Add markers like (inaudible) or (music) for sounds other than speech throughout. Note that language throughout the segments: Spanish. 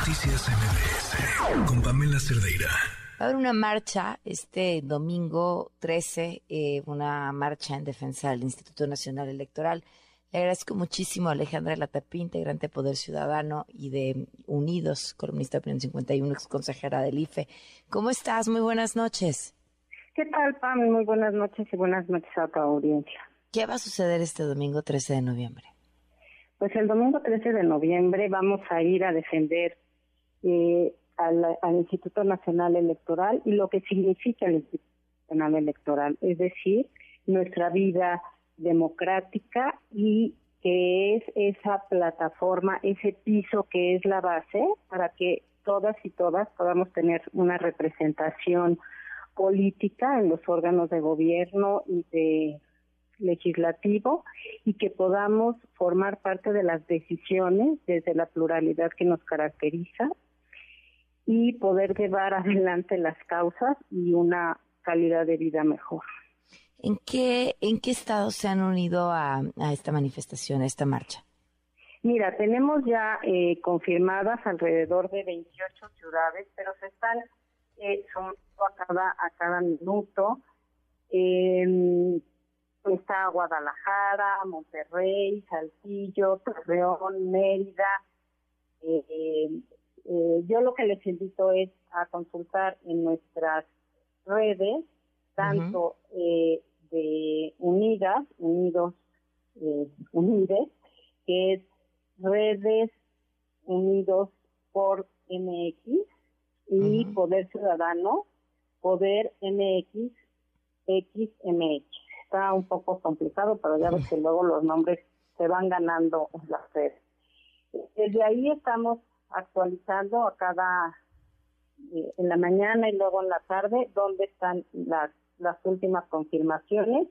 Noticias MBS con Pamela Cerdeira. Va a haber una marcha este domingo 13, eh, una marcha en defensa del Instituto Nacional Electoral. Le agradezco muchísimo a Alejandra Latapí, integrante de Poder Ciudadano y de Unidos, columnista de Opinión 51, ex consejera del IFE. ¿Cómo estás? Muy buenas noches. ¿Qué tal, Pam? Muy buenas noches y buenas noches a tu audiencia. ¿Qué va a suceder este domingo 13 de noviembre? Pues el domingo 13 de noviembre vamos a ir a defender eh, al, Instituto Nacional Electoral y lo que significa el Instituto Nacional Electoral, es decir, nuestra vida democrática y que es esa plataforma, ese piso que es la base para que todas y todas podamos tener una representación política en los órganos de gobierno y de legislativo y que podamos formar parte de las decisiones desde la pluralidad que nos caracteriza y poder llevar adelante las causas y una calidad de vida mejor. ¿En qué, en qué estados se han unido a, esta manifestación, a esta marcha? Mira, tenemos ya eh, confirmadas alrededor de 28 ciudades, pero se están eh, a cada, a cada minuto. Eh, está Guadalajara, Monterrey, Saltillo, Torreón, Mérida. Eh, eh, yo lo que les invito es a consultar en nuestras redes, tanto eh, de Unidas, Unidos, Unides, que es redes Unidos por MX y Poder Ciudadano, Poder MX, XMX está un poco complicado, pero ya ves que (laughs) luego los nombres se van ganando en las redes. Desde ahí estamos actualizando a cada, eh, en la mañana y luego en la tarde, dónde están las, las últimas confirmaciones.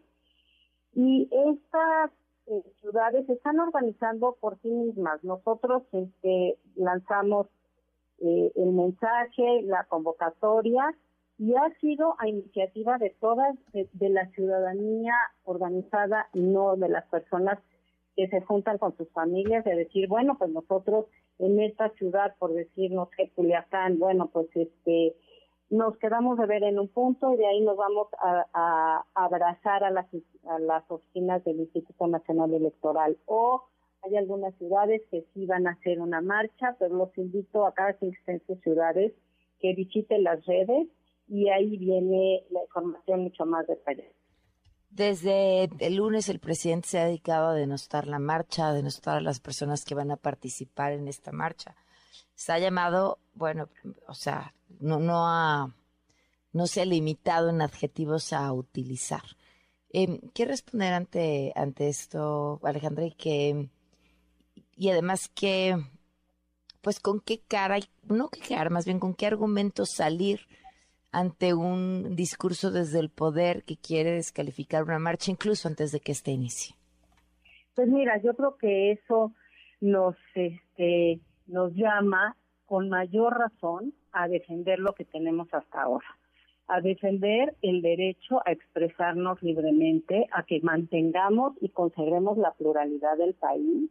Y estas eh, ciudades se están organizando por sí mismas. Nosotros este, lanzamos eh, el mensaje, la convocatoria, y ha sido a iniciativa de todas, de, la ciudadanía organizada, no de las personas que se juntan con sus familias, de decir, bueno, pues nosotros en esta ciudad, por decir, no sé, Culiacán, bueno, pues este, nos quedamos de ver en un punto y de ahí nos vamos a, abrazar a las, a las oficinas del Instituto Nacional Electoral. O hay algunas ciudades que sí van a hacer una marcha, pero los invito a cada en sus ciudades que visiten las redes y ahí viene la información mucho más detallada. Desde el lunes el presidente se ha dedicado a denostar la marcha, a denostar a las personas que van a participar en esta marcha. Se ha llamado, bueno, o sea, no, no, ha, no se ha limitado en adjetivos a utilizar. Eh, ¿Qué responder ante, ante esto, Alejandra? Y, que, y además, que, pues, con qué cara, no qué cara, más bien con qué argumentos salir ante un discurso desde el poder que quiere descalificar una marcha incluso antes de que este inicie? Pues mira, yo creo que eso nos este nos llama con mayor razón a defender lo que tenemos hasta ahora, a defender el derecho a expresarnos libremente, a que mantengamos y conservemos la pluralidad del país,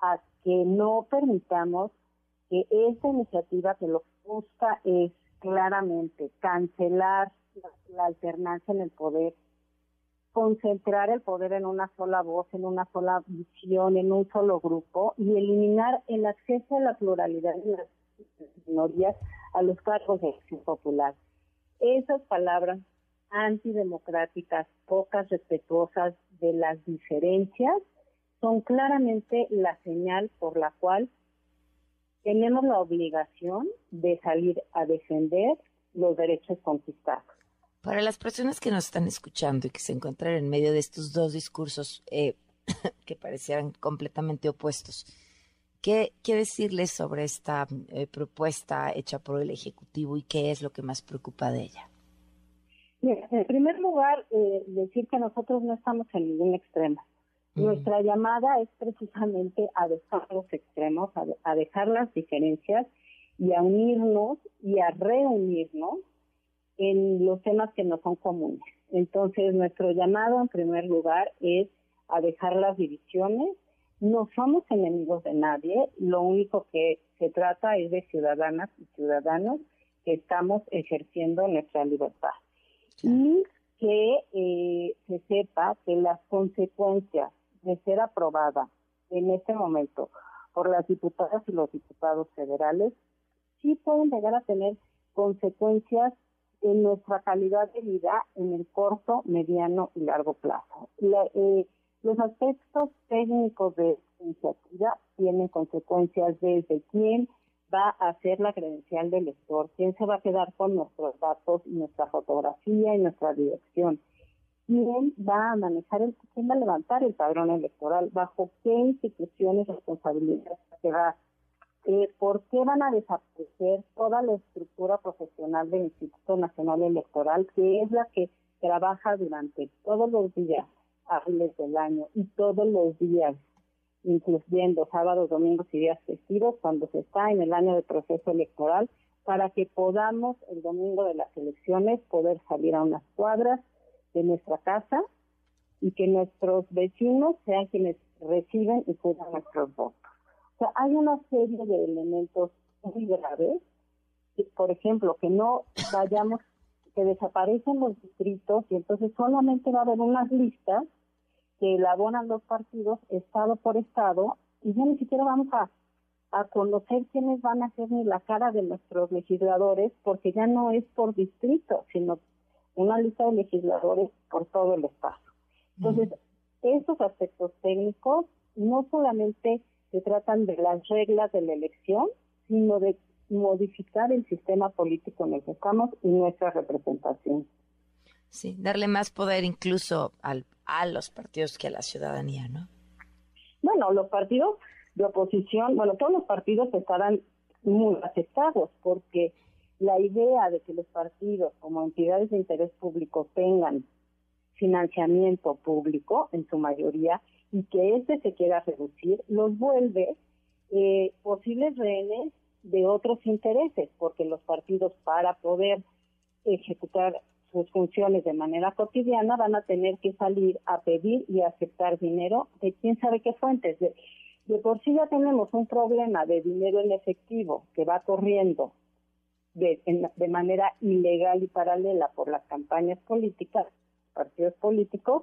a que no permitamos que esta iniciativa que lo que busca es claramente cancelar la, alternancia en el poder, concentrar el poder en una sola voz, en una sola visión, en un solo grupo y eliminar el acceso a la pluralidad de las minorías a los cargos de acción popular. Esas palabras antidemocráticas, pocas respetuosas de las diferencias, son claramente la señal por la cual tenemos la obligación de salir a defender los derechos conquistados. Para las personas que nos están escuchando y que se encuentran en medio de estos dos discursos eh, (coughs) que parecieran completamente opuestos, ¿qué, qué decirles sobre esta eh, propuesta hecha por el Ejecutivo y qué es lo que más preocupa de ella? en primer lugar, eh, decir que nosotros no estamos en ningún extremo. Nuestra llamada es precisamente a dejar los extremos, a, dejar las diferencias y a unirnos y a reunirnos en los temas que no son comunes. Entonces, nuestro llamado en primer lugar es a dejar las divisiones, no somos enemigos de nadie, lo único que se trata es de ciudadanas y ciudadanos que estamos ejerciendo nuestra libertad. Y que eh, se sepa que las consecuencias de ser aprobada en este momento por las diputadas y los diputados federales sí pueden llegar a tener consecuencias en nuestra calidad de vida en el corto, mediano y largo plazo. Eh, los aspectos técnicos de iniciativa tienen consecuencias desde quién va a hacer la credencial del lector, quién se va a quedar con nuestros datos y nuestra fotografía y nuestra dirección, quién va a manejar el, quién va a levantar el padrón electoral, bajo qué instituciones responsabilidades se va, eh, por qué van a desaparecer toda la estructura profesional del Instituto Nacional Electoral, que es la que trabaja durante todos los días hábiles del año y todos los días, incluyendo sábados, domingos y días festivos, cuando se está en el año de proceso electoral, para que podamos el domingo de las elecciones poder salir a unas cuadras de nuestra casa y que nuestros vecinos sean quienes reciben y cuidan nuestros votos. O sea, hay una serie de elementos muy graves, por ejemplo, que no vayamos que desaparecen los distritos y entonces solamente va a haber unas listas que elaboran los partidos estado por estado y ya ni siquiera vamos a, a conocer quiénes van a ser ni la cara de nuestros legisladores porque ya no es por distrito, sino una lista de legisladores por todo el estado. Entonces, esos aspectos técnicos no solamente se tratan de las reglas de la elección, sino de modificar el sistema político en el que estamos y nuestra representación. Sí, darle más poder incluso al, a los partidos que a la ciudadanía, ¿no? Bueno, los partidos de oposición, bueno, todos los partidos estarán muy aceptados porque la idea de que los partidos como entidades de interés público tengan financiamiento público en su mayoría y que este se quiera reducir, los vuelve eh, posibles rehenes de otros intereses, porque los partidos para poder ejecutar sus funciones de manera cotidiana van a tener que salir a pedir y aceptar dinero de quién sabe qué fuentes. De, por sí ya tenemos un problema de dinero en efectivo que va corriendo de, de manera ilegal y paralela por las campañas políticas, partidos políticos,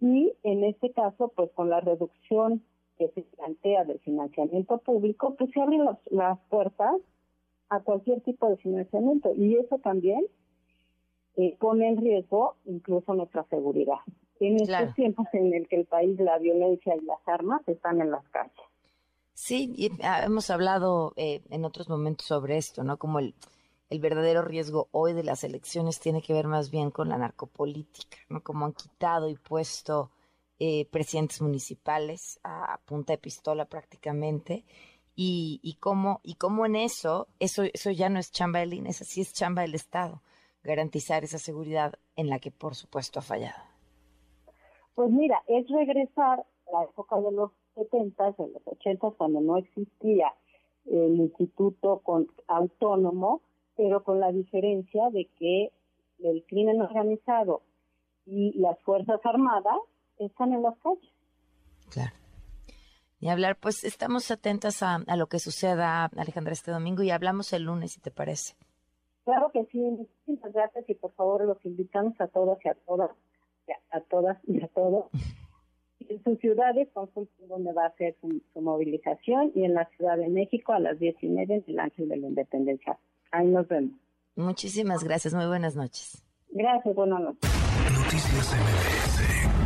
y en este caso, pues con la reducción que se plantea del financiamiento público, pues se abren las puertas a cualquier tipo de financiamiento y eso también eh, pone en riesgo incluso nuestra seguridad. En estos tiempos en el que el país, la violencia y las armas están en las calles. Sí, y ah, hemos hablado eh, en otros momentos sobre esto, ¿no? Como el, el verdadero riesgo hoy de las elecciones tiene que ver más bien con la narcopolítica, ¿no? Como han quitado y puesto eh, presidentes municipales a, punta de pistola prácticamente. Y, y, cómo, y cómo en eso, eso, eso ya no es chamba del INE, así es chamba del Estado, garantizar esa seguridad en la que por supuesto ha fallado. Pues mira, es regresar a la época de los 70, de los 80, cuando no existía el instituto con, autónomo, pero con la diferencia de que el crimen organizado y las Fuerzas Armadas están en las calles. Claro. Y hablar, pues estamos atentas a, lo que suceda, Alejandra, este domingo y hablamos el lunes, si te parece. Claro que sí, muchísimas gracias y por favor los invitamos a todas y a todas, a todas y a todos. En sus ciudades dónde va a ser su, movilización y en la Ciudad de México a las diez y media en el Ángel de la Independencia. Ahí nos vemos. Muchísimas gracias, muy buenas noches. Gracias, buenas noches. Noticias MBS